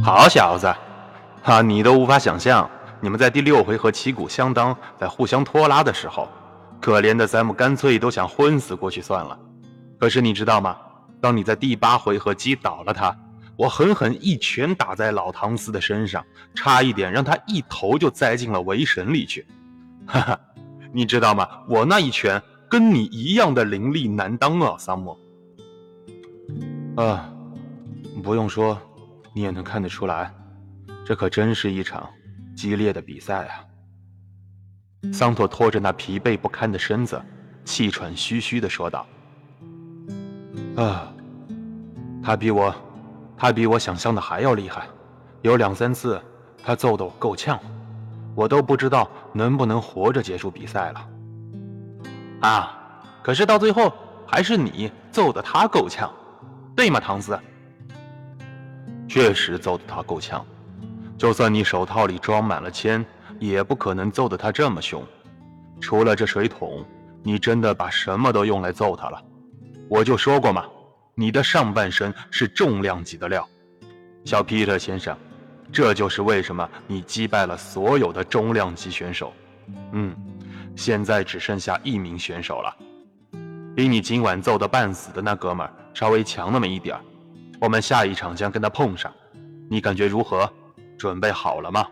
好小子，哈，你都无法想象，你们在第六回合旗鼓相当，在互相拖拉的时候，可怜的三木干脆都想昏死过去算了。可是你知道吗？当你在第八回合击倒了他，我狠狠一拳打在老唐斯的身上，差一点让他一头就栽进了围绳里去。哈哈，你知道吗？我那一拳跟你一样的凌厉难当啊，桑木。啊，不用说，你也能看得出来，这可真是一场激烈的比赛啊。桑托拖着那疲惫不堪的身子，气喘吁吁地说道：“啊，他比我，他比我想象的还要厉害，有两三次他揍得我够呛，我都不知道能不能活着结束比赛了。啊，可是到最后还是你揍得他够呛。”对吗，唐斯？确实揍得他够呛，就算你手套里装满了铅，也不可能揍得他这么凶。除了这水桶，你真的把什么都用来揍他了。我就说过嘛，你的上半身是重量级的料，小皮特先生，这就是为什么你击败了所有的重量级选手。嗯，现在只剩下一名选手了，比你今晚揍得半死的那哥们儿。稍微强那么一点儿我们下一场将跟他碰上，你感觉如何？准备好了吗？